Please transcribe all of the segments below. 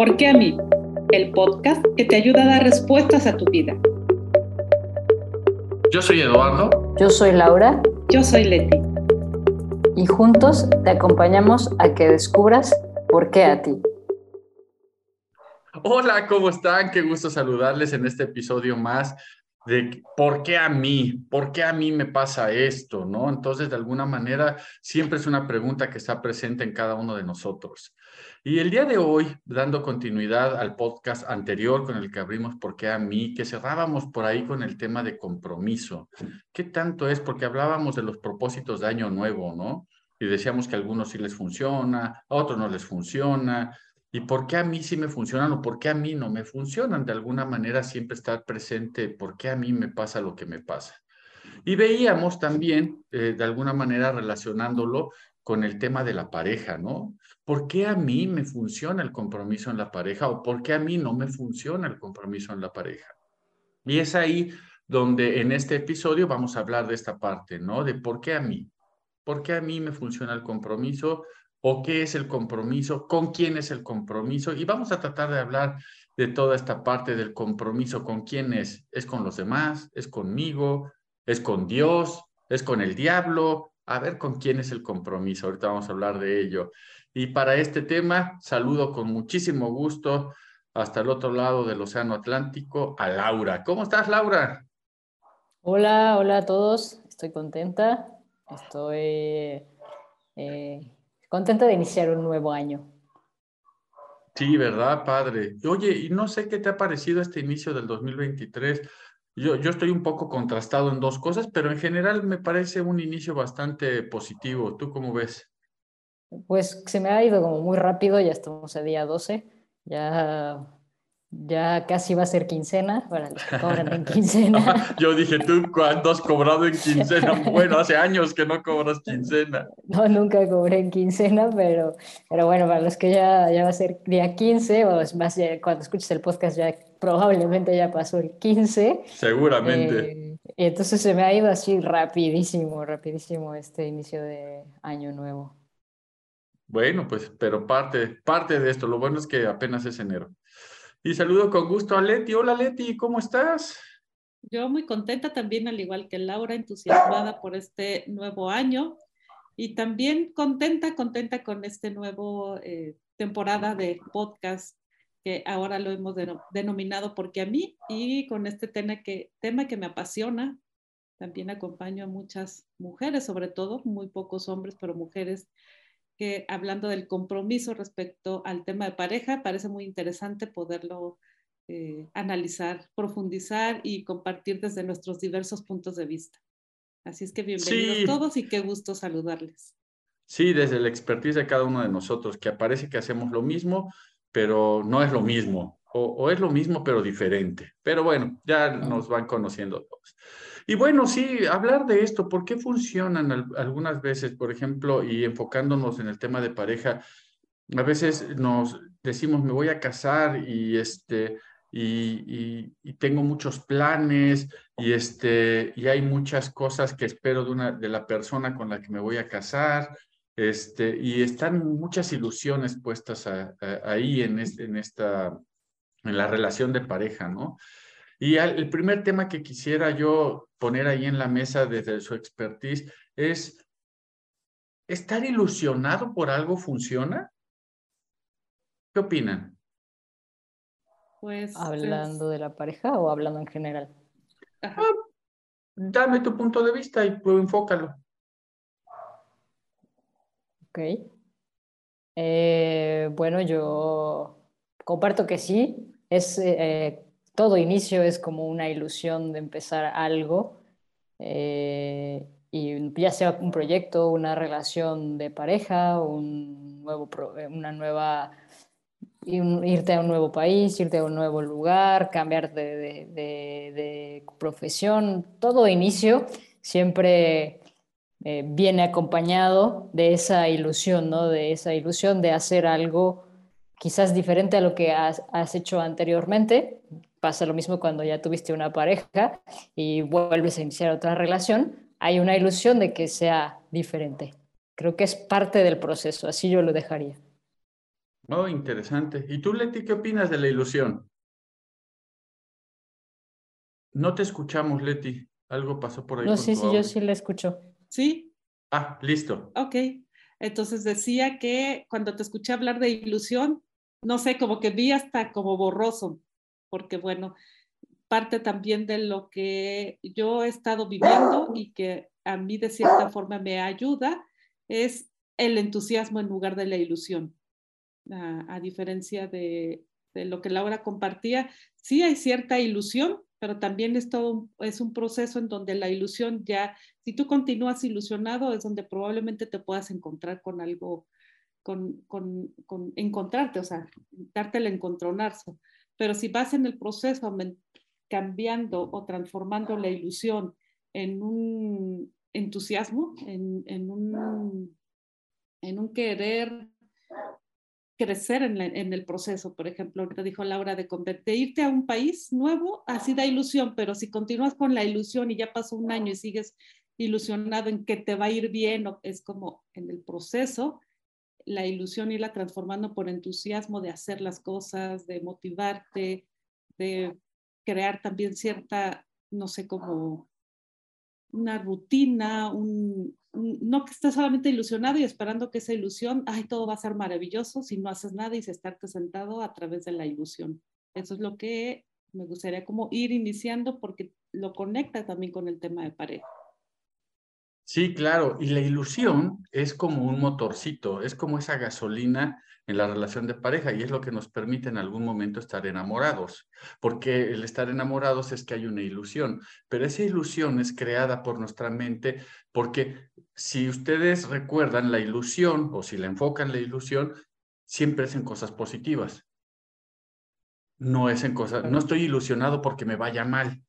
¿Por qué a mí? El podcast que te ayuda a dar respuestas a tu vida. Yo soy Eduardo. Yo soy Laura. Yo soy Leti. Y juntos te acompañamos a que descubras por qué a ti. Hola, ¿cómo están? Qué gusto saludarles en este episodio más de por qué a mí, por qué a mí me pasa esto, ¿no? Entonces, de alguna manera, siempre es una pregunta que está presente en cada uno de nosotros. Y el día de hoy, dando continuidad al podcast anterior con el que abrimos por qué a mí, que cerrábamos por ahí con el tema de compromiso. ¿Qué tanto es? Porque hablábamos de los propósitos de año nuevo, ¿no? Y decíamos que a algunos sí les funciona, a otros no les funciona, ¿Y por qué a mí sí me funcionan o por qué a mí no me funcionan? De alguna manera siempre estar presente, ¿por qué a mí me pasa lo que me pasa? Y veíamos también, eh, de alguna manera, relacionándolo con el tema de la pareja, ¿no? ¿Por qué a mí me funciona el compromiso en la pareja o por qué a mí no me funciona el compromiso en la pareja? Y es ahí donde en este episodio vamos a hablar de esta parte, ¿no? De por qué a mí. ¿Por qué a mí me funciona el compromiso? o qué es el compromiso, con quién es el compromiso y vamos a tratar de hablar de toda esta parte del compromiso, con quién es, es con los demás, es conmigo, es con Dios, es con el diablo, a ver con quién es el compromiso, ahorita vamos a hablar de ello. Y para este tema, saludo con muchísimo gusto hasta el otro lado del Océano Atlántico a Laura. ¿Cómo estás, Laura? Hola, hola a todos, estoy contenta, estoy... Eh, contenta de iniciar un nuevo año. Sí, ¿verdad, padre? Oye, y no sé qué te ha parecido este inicio del 2023. Yo, yo estoy un poco contrastado en dos cosas, pero en general me parece un inicio bastante positivo. ¿Tú cómo ves? Pues se me ha ido como muy rápido, ya estamos a día 12, ya ya casi va a ser quincena para los que cobran en quincena. Yo dije, ¿tú cuándo has cobrado en quincena? Bueno, hace años que no cobras quincena. No, nunca cobré en quincena, pero, pero bueno, para los que ya, ya va a ser día 15, o más, cuando escuches el podcast ya probablemente ya pasó el 15. Seguramente. Eh, y entonces se me ha ido así rapidísimo, rapidísimo este inicio de año nuevo. Bueno, pues, pero parte, parte de esto, lo bueno es que apenas es enero. Y saludo con gusto a Leti. Hola Leti, ¿cómo estás? Yo muy contenta también, al igual que Laura, entusiasmada por este nuevo año y también contenta, contenta con este nuevo eh, temporada de podcast que ahora lo hemos denominado porque a mí y con este tema que, tema que me apasiona. También acompaño a muchas mujeres, sobre todo, muy pocos hombres, pero mujeres que hablando del compromiso respecto al tema de pareja, parece muy interesante poderlo eh, analizar, profundizar y compartir desde nuestros diversos puntos de vista. Así es que bienvenidos todos y qué gusto saludarles. Sí, desde la expertise de cada uno de nosotros, que aparece que hacemos lo mismo, pero no es lo mismo, o, o es lo mismo, pero diferente. Pero bueno, ya nos van conociendo todos. Y bueno, sí, hablar de esto, ¿por qué funcionan algunas veces, por ejemplo, y enfocándonos en el tema de pareja? A veces nos decimos, me voy a casar y este, y, tengo muchos planes y, este, y hay muchas cosas que espero de, una, de la persona con la que me voy a casar. Este, y están muchas ilusiones puestas ahí en, en, esta, en la relación de pareja, ¿no? Y el primer tema que quisiera yo poner ahí en la mesa desde su expertise es, ¿estar ilusionado por algo funciona? ¿Qué opinan? Pues, ¿Hablando de la pareja o hablando en general? Ah, dame tu punto de vista y pues, enfócalo. Ok. Eh, bueno, yo comparto que sí. Es eh, todo inicio es como una ilusión de empezar algo, eh, y ya sea un proyecto, una relación de pareja, un nuevo, una nueva, irte a un nuevo país, irte a un nuevo lugar, cambiar de, de, profesión, todo inicio siempre eh, viene acompañado de esa ilusión, ¿no? De esa ilusión de hacer algo quizás diferente a lo que has, has hecho anteriormente, pasa lo mismo cuando ya tuviste una pareja y vuelves a iniciar otra relación, hay una ilusión de que sea diferente. Creo que es parte del proceso, así yo lo dejaría. Oh, interesante. ¿Y tú, Leti, qué opinas de la ilusión? No te escuchamos, Leti. Algo pasó por ahí. No, sí, sí, yo sí la escucho. Sí. Ah, listo. Ok. Entonces decía que cuando te escuché hablar de ilusión, no sé, como que vi hasta como borroso, porque bueno, parte también de lo que yo he estado viviendo y que a mí de cierta forma me ayuda es el entusiasmo en lugar de la ilusión. A, diferencia de, de, lo que Laura compartía, sí hay cierta ilusión, pero también es todo es un proceso en donde la ilusión ya, si tú continúas ilusionado, es donde probablemente te puedas encontrar con algo, con, con, con encontrarte, o sea, darte el encontronazo. Pero si vas en el proceso cambiando o transformando la ilusión en un entusiasmo, en, en un, en un querer crecer en, el proceso. Por ejemplo, ahorita dijo Laura de, de irte a un país nuevo, así da ilusión, pero si continúas con la ilusión y ya pasó un año y sigues ilusionado en que te va a ir bien, es como en el proceso, la ilusión irla transformando por entusiasmo de hacer las cosas, de motivarte, de crear también cierta, no sé, como una rutina, un, no que estés solamente ilusionado y esperando que esa ilusión, ay, todo va a ser maravilloso si no haces nada y se estarte sentado a través de la ilusión. Eso es lo que me gustaría como ir iniciando porque lo conecta también con el tema de pareja. Sí, claro, y la ilusión es como un motorcito, es como esa gasolina en la relación de pareja y es lo que nos permite en algún momento estar enamorados, porque el estar enamorados es que hay una ilusión, pero esa ilusión es creada por nuestra mente porque si ustedes recuerdan la ilusión o si la enfocan la ilusión, siempre es en cosas positivas. No es en cosas, no estoy ilusionado porque me vaya mal,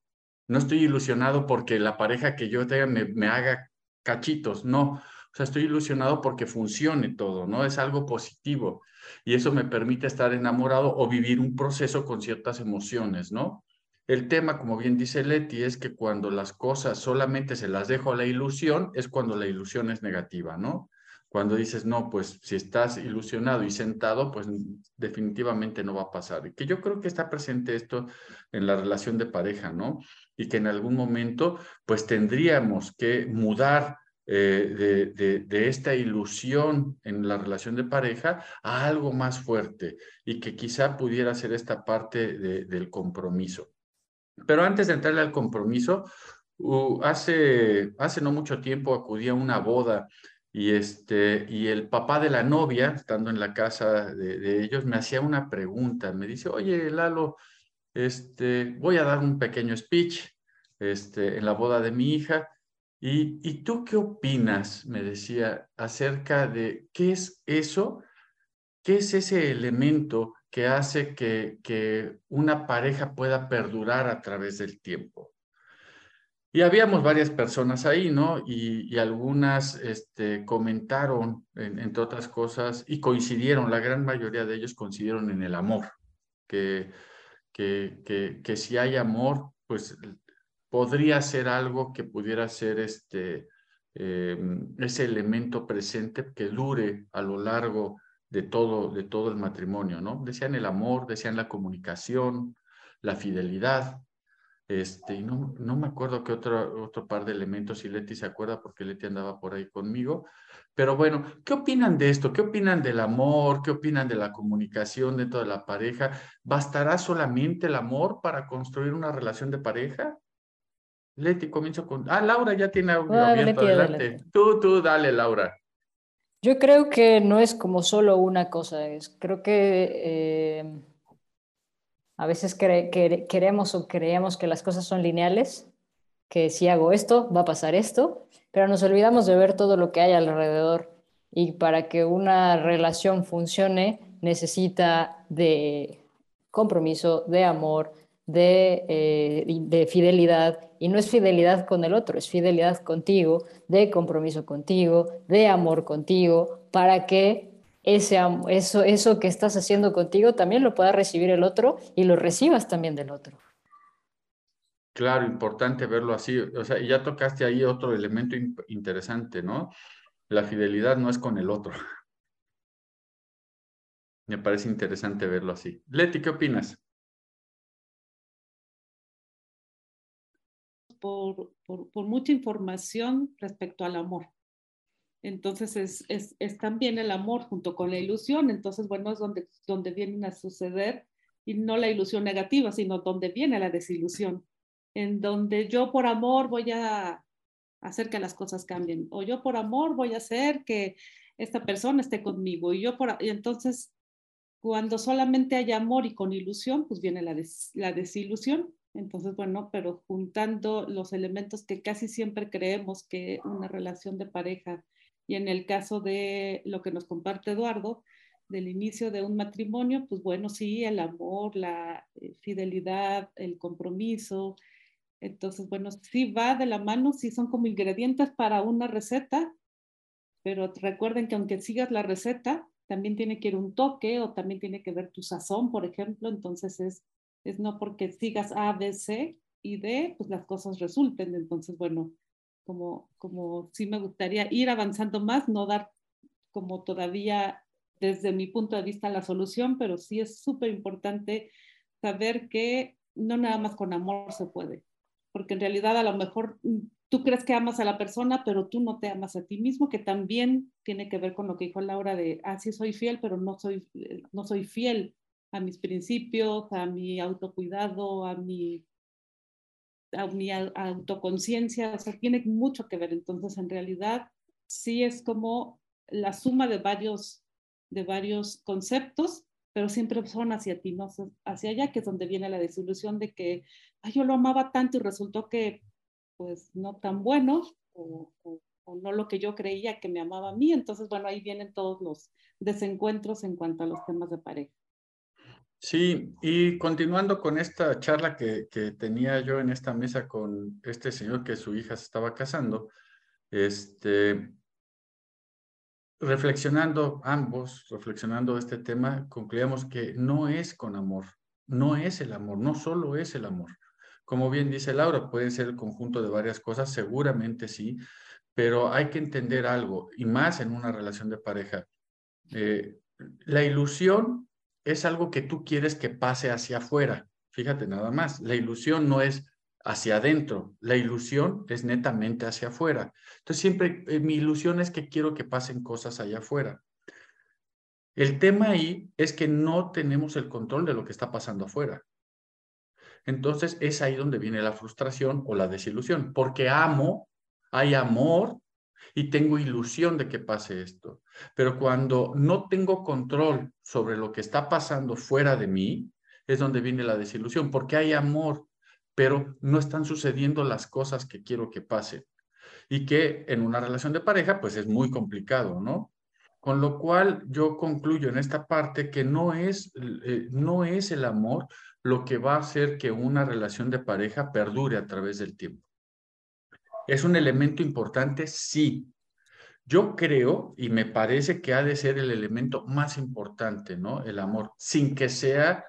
no estoy ilusionado porque la pareja que yo tenga me, me haga cachitos, no. O sea, estoy ilusionado porque funcione todo, ¿no? Es algo positivo y eso me permite estar enamorado o vivir un proceso con ciertas emociones, ¿no? El tema, como bien dice Leti, es que cuando las cosas solamente se las dejo a la ilusión, es cuando la ilusión es negativa, ¿no? Cuando dices, no, pues si estás ilusionado y sentado, pues definitivamente no va a pasar. Y que yo creo que está presente esto en la relación de pareja, ¿no? Y que en algún momento, pues tendríamos que mudar eh, de, esta ilusión en la relación de pareja a algo más fuerte y que quizá pudiera ser esta parte del compromiso. Pero antes de entrarle al compromiso, hace, hace no mucho tiempo acudí a una boda y, este, y el papá de la novia, estando en la casa de, ellos, me hacía una pregunta. Me dice, oye, Lalo, este, voy a dar un pequeño speech este, en la boda de mi hija. ¿Y, ¿Y tú qué opinas? Me decía acerca de qué es eso, qué es ese elemento que hace que, que una pareja pueda perdurar a través del tiempo. Y habíamos varias personas ahí, ¿no? Y, algunas este, comentaron, entre otras cosas, y coincidieron, la gran mayoría de ellos coincidieron en el amor, que, que, que, si hay amor, pues podría ser algo que pudiera ser este, em, ese elemento presente que dure a lo largo de todo, de todo el matrimonio, ¿no? Decían el amor, decían la comunicación, la fidelidad, este, y no, no me acuerdo qué otro, otro par de elementos, si Leti se acuerda, porque Leti andaba por ahí conmigo. Pero bueno, ¿qué opinan de esto? ¿Qué opinan del amor? ¿Qué opinan de la comunicación dentro de la pareja? ¿Bastará solamente el amor para construir una relación de pareja? Leti, comienzo con... Ah, Laura ya tiene audio abierto, adelante. Tú, tú, dale, Laura. Yo creo que no es como solo una cosa, es, creo que... Eh a veces queremos o creemos que las cosas son lineales, que si hago esto, va a pasar esto, pero nos olvidamos de ver todo lo que hay alrededor. Y para que una relación funcione, necesita de compromiso, de amor, de, eh, de, fidelidad, y no es fidelidad con el otro, es fidelidad contigo, de compromiso contigo, de amor contigo, para que ese, eso, eso que estás haciendo contigo también lo pueda recibir el otro y lo recibas también del otro. Claro, importante verlo así. O sea, ya tocaste ahí otro elemento interesante, ¿no? La fidelidad no es con el otro. Me parece interesante verlo así. Leti, ¿qué opinas? Por, por, mucha información respecto al amor. Entonces es, es, es, también el amor junto con la ilusión. Entonces, bueno, es donde, donde vienen a suceder, y no la ilusión negativa, sino donde viene la desilusión, en donde yo por amor voy a hacer que las cosas cambien, o yo por amor voy a hacer que esta persona esté conmigo, y yo por... Y entonces, cuando solamente hay amor y con ilusión, pues viene la, la desilusión. Entonces, bueno, pero juntando los elementos que casi siempre creemos que una relación de pareja y en el caso de lo que nos comparte Eduardo, del inicio de un matrimonio, pues bueno, sí, el amor, la eh, fidelidad, el compromiso. Entonces, bueno, sí va de la mano, sí son como ingredientes para una receta, pero recuerden que aunque sigas la receta, también tiene que ir un toque o también tiene que ver tu sazón, por ejemplo. Entonces, es, es no porque sigas A, B, C y D, pues las cosas resulten. Entonces, bueno, como, como sí me gustaría ir avanzando más, no dar como todavía desde mi punto de vista la solución, pero sí es súper importante saber que no nada más con amor se puede, porque en realidad a lo mejor tú crees que amas a la persona, pero tú no te amas a ti mismo, que también tiene que ver con lo que dijo Laura de, ah, sí soy fiel, pero no soy, eh, no soy fiel a mis principios, a mi autocuidado, a mi a mi autoconciencia, o sea, tiene mucho que ver. Entonces, en realidad, sí es como la suma de varios, de varios conceptos, pero siempre son hacia ti, no hacia allá, que es donde viene la desilusión de que yo lo amaba tanto y resultó que, pues, no tan bueno o no lo que yo creía que me amaba a mí. Entonces, bueno, ahí vienen todos los desencuentros en cuanto a los temas de pareja. Sí, y continuando con esta charla que, tenía yo en esta mesa con este señor que su hija se estaba casando, este, reflexionando ambos, reflexionando este tema, concluíamos que no es con amor, no es el amor, no solo es el amor. Como bien dice Laura, puede ser el conjunto de varias cosas, seguramente sí, pero hay que entender algo, y más en una relación de pareja. Eh, la ilusión es algo que tú quieres que pase hacia afuera. Fíjate nada más, la ilusión no es hacia adentro, la ilusión es netamente hacia afuera. Entonces siempre eh, mi ilusión es que quiero que pasen cosas allá afuera. El tema ahí es que no tenemos el control de lo que está pasando afuera. Entonces es ahí donde viene la frustración o la desilusión, porque amo, hay amor y tengo ilusión de que pase esto. Pero cuando no tengo control sobre lo que está pasando fuera de mí, es donde viene la desilusión, porque hay amor, pero no están sucediendo las cosas que quiero que pasen. Y que en una relación de pareja, pues es muy complicado, ¿no? Con lo cual yo concluyo en esta parte que no es, eh, no es el amor lo que va a hacer que una relación de pareja perdure a través del tiempo. ¿Es un elemento importante? Sí. Yo creo y me parece que ha de ser el elemento más importante, ¿no? El amor, sin que sea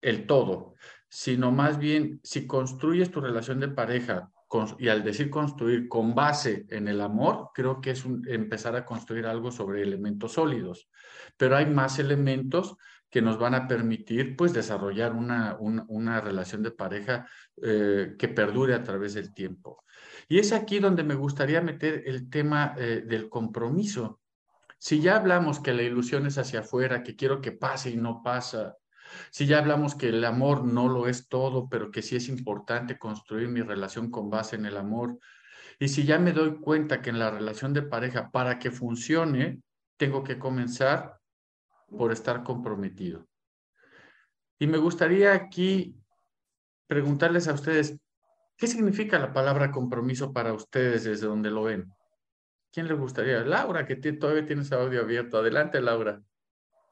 el todo, sino más bien si construyes tu relación de pareja y al decir construir con base en el amor, creo que es empezar a construir algo sobre elementos sólidos. Pero hay más elementos que nos van a permitir pues desarrollar una, una, relación de pareja eh, que perdure a través del tiempo. Y es aquí donde me gustaría meter el tema eh, del compromiso. Si ya hablamos que la ilusión es hacia afuera, que quiero que pase y no pasa, si ya hablamos que el amor no lo es todo, pero que sí es importante construir mi relación con base en el amor, y si ya me doy cuenta que en la relación de pareja, para que funcione, tengo que comenzar por estar comprometido. Y me gustaría aquí preguntarles a ustedes, ¿qué significa la palabra compromiso para ustedes desde donde lo ven? ¿Quién le gustaría? Laura, que todavía tienes audio abierto. Adelante, Laura.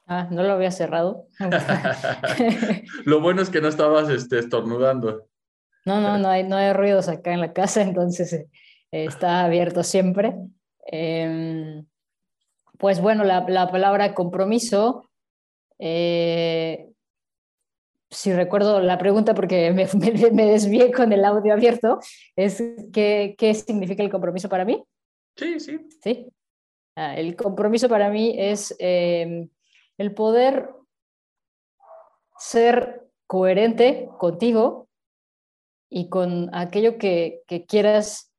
Ah, no lo había cerrado. lo bueno es que no estabas este, estornudando. No, no, no hay, no hay ruidos acá en la casa, entonces eh, está abierto siempre. Em, pues bueno, la, palabra compromiso, eh, si recuerdo la pregunta porque me, me, desvié con el audio abierto, es ¿qué, ¿qué, significa el compromiso para mí? Sí, sí. Sí. Ah, el compromiso para mí es, eh, el poder ser coherente contigo y con aquello que, que quieras,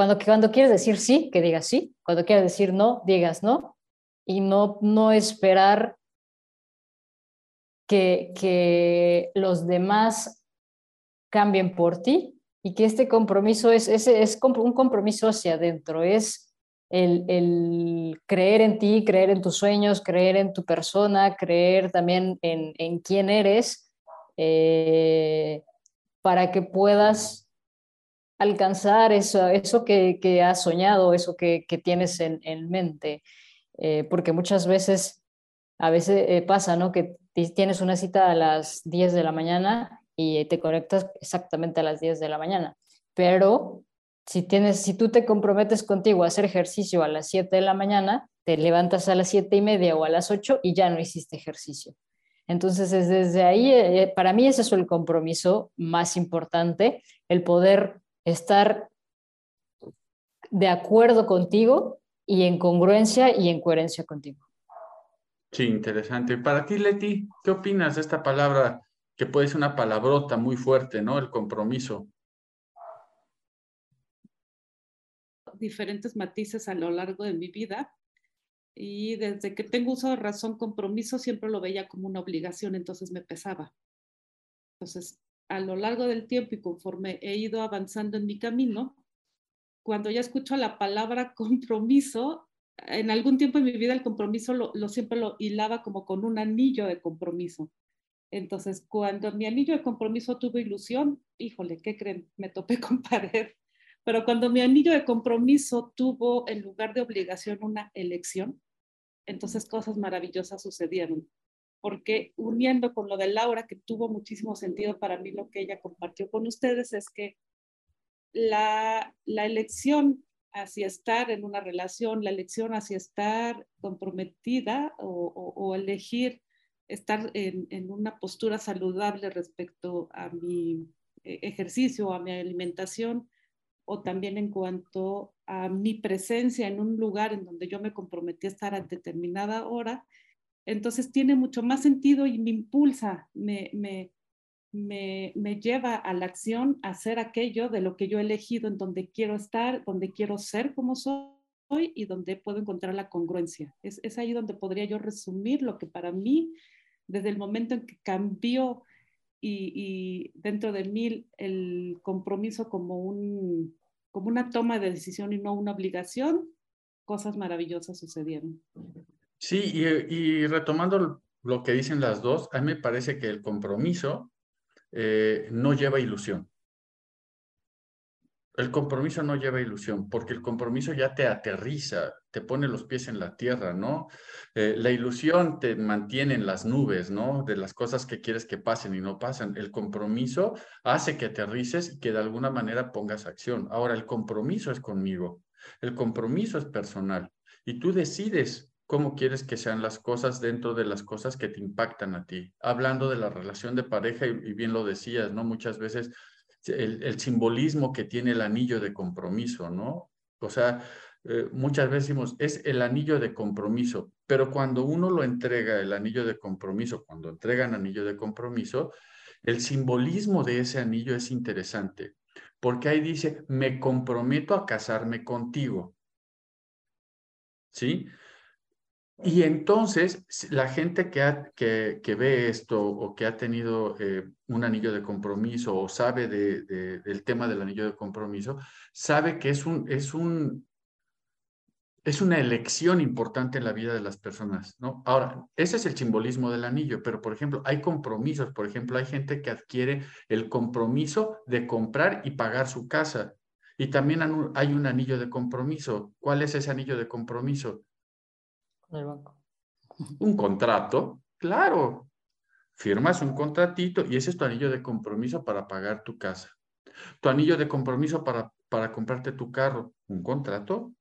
cuando, cuando quieres decir sí, que digas sí, cuando quieras decir no, digas no, y no, no esperar que, que los demás cambien por ti y que este compromiso es, es, es un compromiso hacia adentro, es el, el, creer en ti, creer en tus sueños, creer en tu persona, creer también en, en quién eres, eh, para que puedas alcanzar eso, eso que, que has soñado, eso que, que tienes en, en mente. Eh, porque muchas veces, a veces eh, pasa, ¿no? Que tienes una cita a las 10 de la mañana y te conectas exactamente a las 10 de la mañana, pero si, tienes, si tú te comprometes contigo a hacer ejercicio a las 7 de la mañana, te levantas a las 7 y media o a las 8 y ya no hiciste ejercicio. Entonces, desde ahí, eh, para mí ese es el compromiso más importante, el poder estar de acuerdo contigo y en congruencia y en coherencia contigo. Sí, interesante. Para ti, Leti, ¿qué opinas de esta palabra que puede ser una palabrota muy fuerte, ¿no? El compromiso. Diferentes matices a lo largo de mi vida y desde que tengo uso de razón, compromiso siempre lo veía como una obligación, entonces me pesaba. Entonces, a lo largo del tiempo y conforme he ido avanzando en mi camino, cuando ya escucho la palabra compromiso, en algún tiempo en mi vida el compromiso lo, siempre lo hilaba como con un anillo de compromiso. Entonces, cuando mi anillo de compromiso tuvo ilusión, híjole, ¿qué creen? Me topé con pared. Pero cuando mi anillo de compromiso tuvo en lugar de obligación una elección, entonces cosas maravillosas sucedieron. Porque uniendo con lo de Laura, que tuvo muchísimo sentido para mí lo que ella compartió con ustedes, es que la, la elección hacia estar en una relación, la elección hacia estar comprometida o, o, o elegir estar en, en, una postura saludable respecto a mi eh, ejercicio, a mi alimentación, o también en cuanto a mi presencia en un lugar en donde yo me comprometí a estar a determinada hora, entonces tiene mucho más sentido y me impulsa, me, me, me, me, lleva a la acción a hacer aquello de lo que yo he elegido, en donde quiero estar, donde quiero ser como soy y donde puedo encontrar la congruencia. Es, es ahí donde podría yo resumir lo que para mí, desde el momento en que cambió y, dentro de mí el compromiso como, un, como una toma de decisión y no una obligación, cosas maravillosas sucedieron. Sí, y, retomando lo que dicen las dos, a mí me parece que el compromiso eh, no lleva ilusión. El compromiso no lleva ilusión, porque el compromiso ya te aterriza, te pone los pies en la tierra, ¿no? Eh, la ilusión te mantiene en las nubes, ¿no? De las cosas que quieres que pasen y no pasan. El compromiso hace que aterrices y que de alguna manera pongas acción. Ahora, el compromiso es conmigo, el compromiso es personal y tú decides cómo quieres que sean las cosas dentro de las cosas que te impactan a ti. Hablando de la relación de pareja, y, bien lo decías, ¿no? Muchas veces el, el, simbolismo que tiene el anillo de compromiso, ¿no? O sea, eh, muchas veces decimos, es el anillo de compromiso, pero cuando uno lo entrega, el anillo de compromiso, cuando entregan anillo de compromiso, el simbolismo de ese anillo es interesante, porque ahí dice, me comprometo a casarme contigo. ¿Sí? Y entonces, la gente que, que, ve esto o que ha tenido eh, un anillo de compromiso o sabe de, de, del tema del anillo de compromiso, sabe que es, un, es, un, es una elección importante en la vida de las personas, ¿no? Ahora, ese es el simbolismo del anillo, pero por ejemplo, hay compromisos, por ejemplo, hay gente que adquiere el compromiso de comprar y pagar su casa. Y también hay un anillo de compromiso. ¿Cuál es ese anillo de compromiso? Banco. Un contrato, claro. Firmas un contratito y ese es tu anillo de compromiso para pagar tu casa. Tu anillo de compromiso para, para comprarte tu carro, un contrato.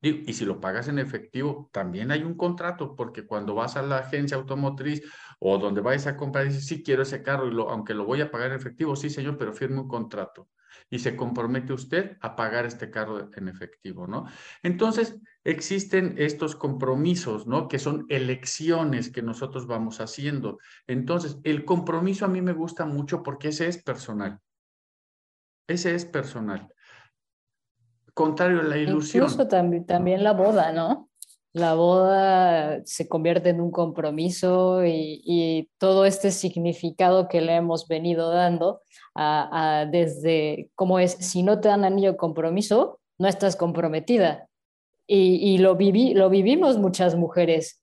Y si lo pagas en efectivo, también hay un contrato, porque cuando vas a la agencia automotriz o donde vayas a comprar, dices, sí quiero ese carro, y aunque lo voy a pagar en efectivo, sí señor, pero firme un contrato. Y se compromete usted a pagar este cargo en efectivo, ¿no? Entonces, existen estos compromisos, ¿no? Que son elecciones que nosotros vamos haciendo. Entonces, el compromiso a mí me gusta mucho porque ese es personal. Ese es personal. Contrario a la ilusión. Incluso también, también la boda, ¿no? La boda se convierte en un compromiso y, y todo este significado que le hemos venido dando a, desde cómo es, si no te dan anillo de compromiso, no estás comprometida. Y, y lo, viví, lo vivimos muchas mujeres.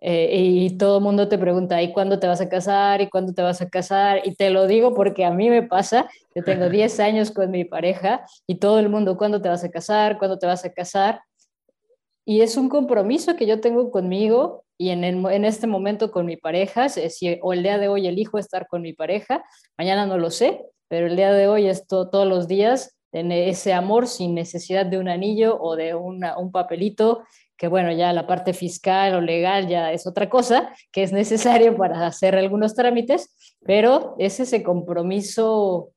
Eh, y todo el mundo te pregunta, ¿y cuándo te vas a casar? ¿Y cuándo te vas a casar? Y te lo digo porque a mí me pasa, yo tengo 10 años con mi pareja y todo el mundo, ¿cuándo te vas a casar? ¿Cuándo te vas a casar? Y es un compromiso que yo tengo conmigo y en, en este momento con mi pareja, si, o el día de hoy elijo estar con mi pareja, mañana no lo sé, pero el día de hoy es todos los días en ese amor sin necesidad de un anillo o de una, un papelito, que bueno, ya la parte fiscal o legal ya es otra cosa, que es necesario para hacer algunos trámites, pero es ese compromiso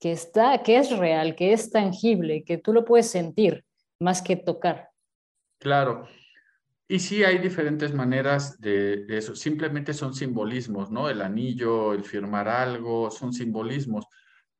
que está, que es real, que es tangible, que tú lo puedes sentir más que tocar. Claro, y sí hay diferentes maneras de, eso, simplemente son simbolismos, ¿no? El anillo, el firmar algo, son simbolismos.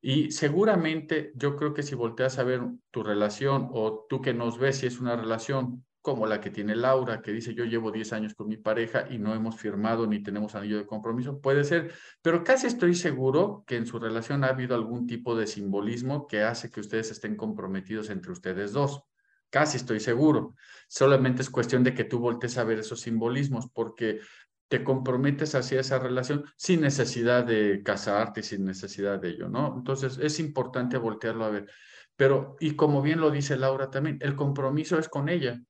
Y seguramente yo creo que si volteas a ver tu relación o tú que nos ves si es una relación como la que tiene Laura, que dice yo llevo 10 años con mi pareja y no hemos firmado ni tenemos anillo de compromiso, puede ser, pero casi estoy seguro que en su relación ha habido algún tipo de simbolismo que hace que ustedes estén comprometidos entre ustedes dos. Casi estoy seguro. Solamente es cuestión de que tú voltees a ver esos simbolismos porque te comprometes hacia esa relación sin necesidad de casarte, sin necesidad de ello, ¿no? Entonces es importante voltearlo a ver. Pero, y como bien lo dice Laura también, el compromiso es con ella.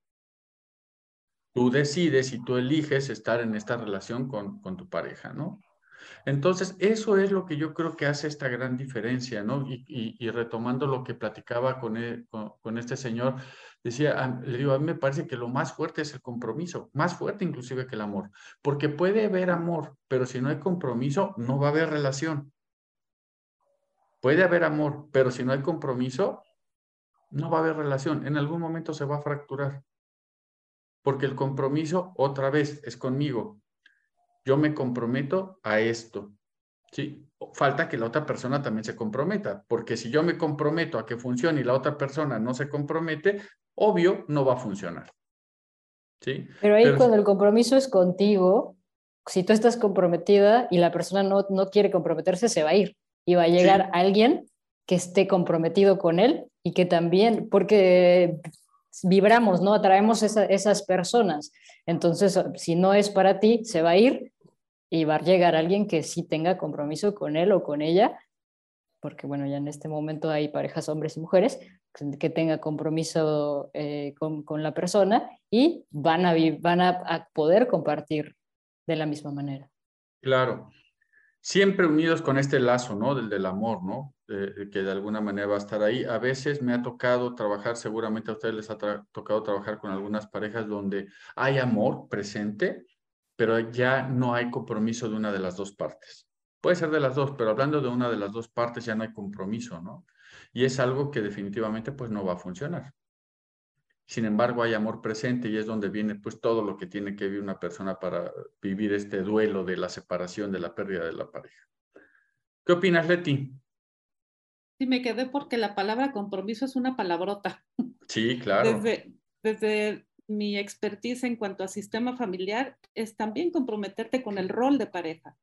Tú decides y tú eliges estar en esta relación con, con tu pareja, ¿no? Entonces, eso es lo que yo creo que hace esta gran diferencia, ¿no? Y, retomando lo que platicaba con, e, con, este señor, decía, le digo, a mí me parece que lo más fuerte es el compromiso, más fuerte inclusive que el amor, porque puede haber amor, pero si no hay compromiso, no va a haber relación. Puede haber amor, pero si no hay compromiso, no va a haber relación. En algún momento se va a fracturar. Porque el compromiso, otra vez, es conmigo yo me comprometo a esto. ¿sí? Falta que la otra persona también se comprometa, porque si yo me comprometo a que funcione y la otra persona no se compromete, obvio, no va a funcionar. ¿sí? Pero ahí cuando el compromiso es contigo, si tú estás comprometida y la persona no, no quiere comprometerse, se va a ir y va a llegar alguien que esté comprometido con él y que también, porque vibramos, ¿no? Atraemos esas personas. Entonces, si no es para ti, se va a ir y va a llegar alguien que sí tenga compromiso con él o con ella, porque bueno, ya en este momento hay parejas hombres y mujeres que tenga compromiso eh, con, con, la persona y van, a, van a, poder compartir de la misma manera. Claro, siempre unidos con este lazo, ¿no? Del del amor, ¿no? que de alguna manera va a estar ahí. A veces me ha tocado trabajar, seguramente a ustedes les ha tocado trabajar con algunas parejas donde hay amor presente, pero ya no hay compromiso de una de las dos partes. Puede ser de las dos, pero hablando de una de las dos partes ya no hay compromiso, ¿no? Y es algo que definitivamente pues no va a funcionar. Sin embargo, hay amor presente y es donde viene pues todo lo que tiene que vivir una persona para vivir este duelo de la separación, de la pérdida de la pareja. ¿Qué opinas, Leti? Sí, me quedé porque la palabra compromiso es una palabrota. Sí, claro. Desde, desde mi expertise en cuanto a sistema familiar es también comprometerte con el rol de pareja.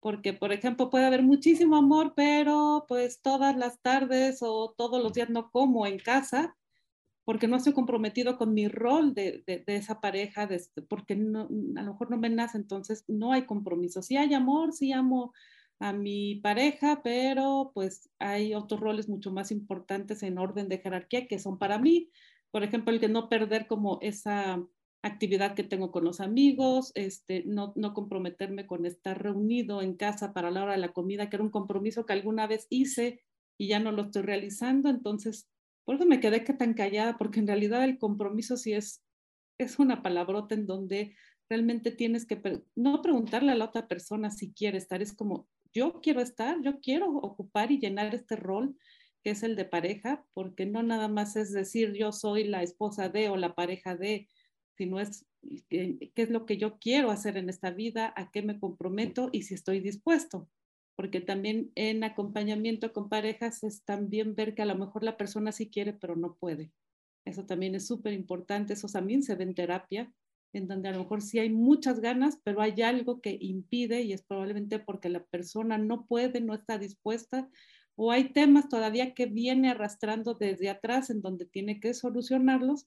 Porque, por ejemplo, puede haber muchísimo amor, pero pues todas las tardes o todos los días no como en casa porque no estoy comprometido con mi rol de, de, esa pareja, porque no, a lo mejor no me nace, entonces no hay compromiso. Sí hay amor, sí amo a mi pareja, pero pues hay otros roles mucho más importantes en orden de jerarquía que son para mí, por ejemplo, el de no perder como esa actividad que tengo con los amigos, este, no, no comprometerme con estar reunido en casa para la hora de la comida, que era un compromiso que alguna vez hice y ya no lo estoy realizando. Entonces, por eso me quedé que tan callada, porque en realidad el compromiso sí es, es una palabrota en donde realmente tienes que no preguntarle a la otra persona si quiere estar, es como yo quiero estar, yo quiero ocupar y llenar este rol que es el de pareja, porque no nada más es decir yo soy la esposa de o la pareja de, sino es qué, es lo que yo quiero hacer en esta vida, a qué me comprometo y si estoy dispuesto. Porque también en acompañamiento con parejas es también ver que a lo mejor la persona sí quiere, pero no puede. Eso también es súper importante. Eso también se ve en terapia, en donde a lo mejor sí hay muchas ganas, pero hay algo que impide y es probablemente porque la persona no puede, no está dispuesta, o hay temas todavía que viene arrastrando desde atrás en donde tiene que solucionarlos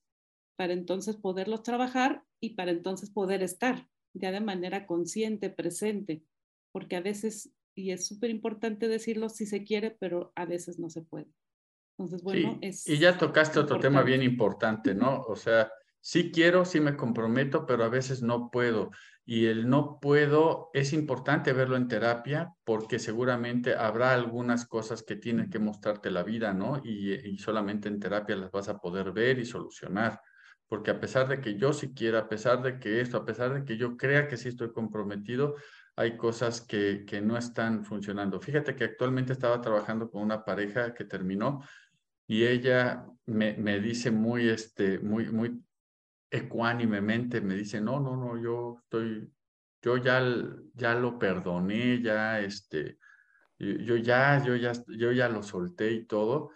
para entonces poderlos trabajar y para entonces poder estar ya de manera consciente, presente, porque a veces, y es súper importante decirlo si se quiere, pero a veces no se puede. Entonces, bueno, es... Y ya tocaste otro tema bien importante, ¿no? O sea, sí quiero, sí me comprometo, pero a veces no puedo. Y el no puedo es importante verlo en terapia porque seguramente habrá algunas cosas que tienen que mostrarte la vida, ¿no? Y, y solamente en terapia las vas a poder ver y solucionar porque a pesar de que yo sí quiera, a pesar de que esto, a pesar de que yo crea que sí estoy comprometido, hay cosas que, que no están funcionando. Fíjate que actualmente estaba trabajando con una pareja que terminó y ella me, me dice muy, este, muy, muy ecuánimemente, me dice, no, no, no, yo estoy, yo ya, ya lo perdoné, ya, este, yo ya, yo ya, yo ya lo solté y todo,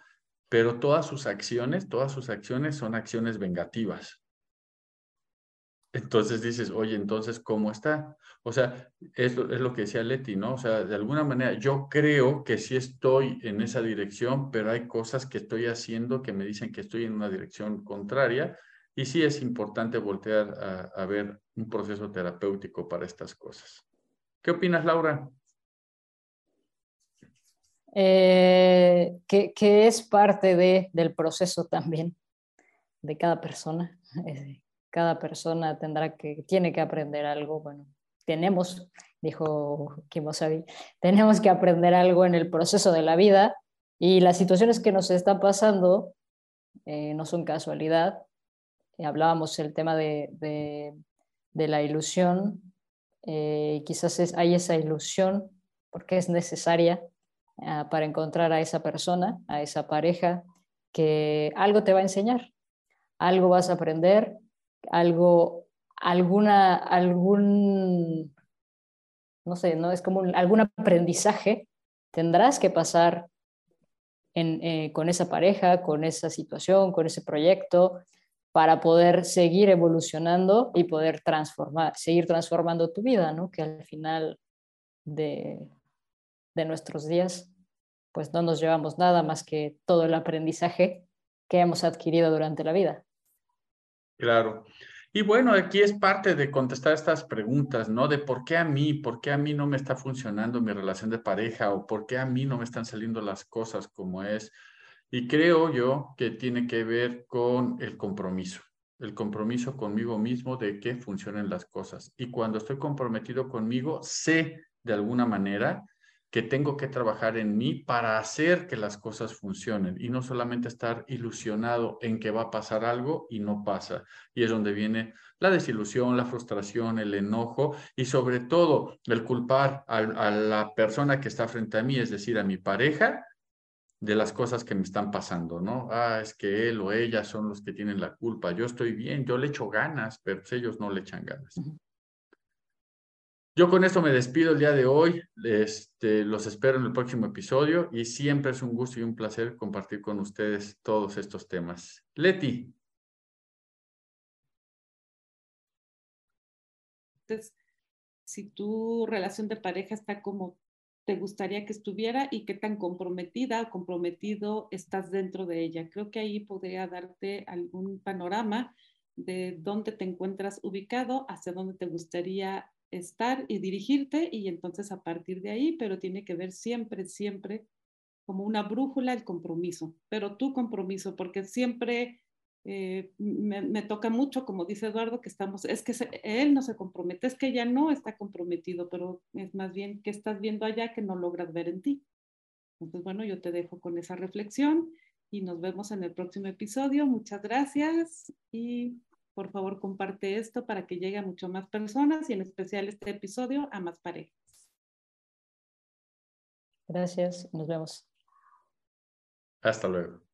pero todas sus acciones, todas sus acciones son acciones vengativas. Entonces dices, oye, entonces, ¿cómo está? O sea, es lo, es lo que decía Leti, ¿no? O sea, de alguna manera yo creo que sí estoy en esa dirección, pero hay cosas que estoy haciendo que me dicen que estoy en una dirección contraria y sí es importante voltear a, a ver un proceso terapéutico para estas cosas. ¿Qué opinas, Laura? Eh, que, es parte de, del proceso también de cada persona. Eh, cada persona tendrá que, tiene que aprender algo. Bueno, tenemos, dijo Kimosabi, tenemos que aprender algo en el proceso de la vida y las situaciones que nos están pasando eh, no son casualidad. hablábamos el tema de, de, la ilusión. quizás es, hay esa ilusión porque es necesaria Ah, para encontrar a esa persona, a esa pareja, que algo te va a enseñar, algo vas a aprender, algo, alguna, algún, no sé, no es como algún aprendizaje tendrás que pasar eh, con esa pareja, con esa situación, con ese proyecto, para poder seguir evolucionando y poder transformar, seguir transformando tu vida, ¿no? Que al final de, de nuestros días, pues no nos llevamos nada más que todo el aprendizaje que hemos adquirido durante la vida. Claro. Y bueno, aquí es parte de contestar estas preguntas, ¿no? De por qué a mí, por qué a mí no me está funcionando mi relación de pareja o por qué a mí no me están saliendo las cosas como es. Y creo yo que tiene que ver con el compromiso, el compromiso conmigo mismo de que funcionen las cosas. Y cuando estoy comprometido conmigo, sé de alguna manera que tengo que trabajar en mí para hacer que las cosas funcionen y no solamente estar ilusionado en que va a pasar algo y no pasa. Y es donde viene la desilusión, la frustración, el enojo y sobre todo el culpar a, la persona que está frente a mí, es decir, a mi pareja, de las cosas que me están pasando, ¿no? Ah, es que él o ella son los que tienen la culpa. Yo estoy bien, yo le echo ganas, pero ellos no le echan ganas. Yo con esto me despido el día de hoy. Este, los espero en el próximo episodio y siempre es un gusto y un placer compartir con ustedes todos estos temas. Leti. Si tu relación de pareja está como te gustaría que estuviera y qué tan comprometida o comprometido estás dentro de ella. Creo que ahí podría darte algún panorama de dónde te encuentras ubicado, hacia dónde te gustaría estar y dirigirte y entonces a partir de ahí, pero tiene que ver siempre, siempre como una brújula el compromiso, pero tu compromiso, porque siempre eh, me, toca mucho, como dice Eduardo, que estamos, es que él no se compromete, es que ya no está comprometido, pero es más bien que estás viendo allá que no logras ver en ti. Entonces, bueno, yo te dejo con esa reflexión y nos vemos en el próximo episodio. Muchas gracias y por favor, comparte esto para que llegue a mucho más personas y en especial este episodio a más parejas. Gracias, nos vemos. Hasta luego.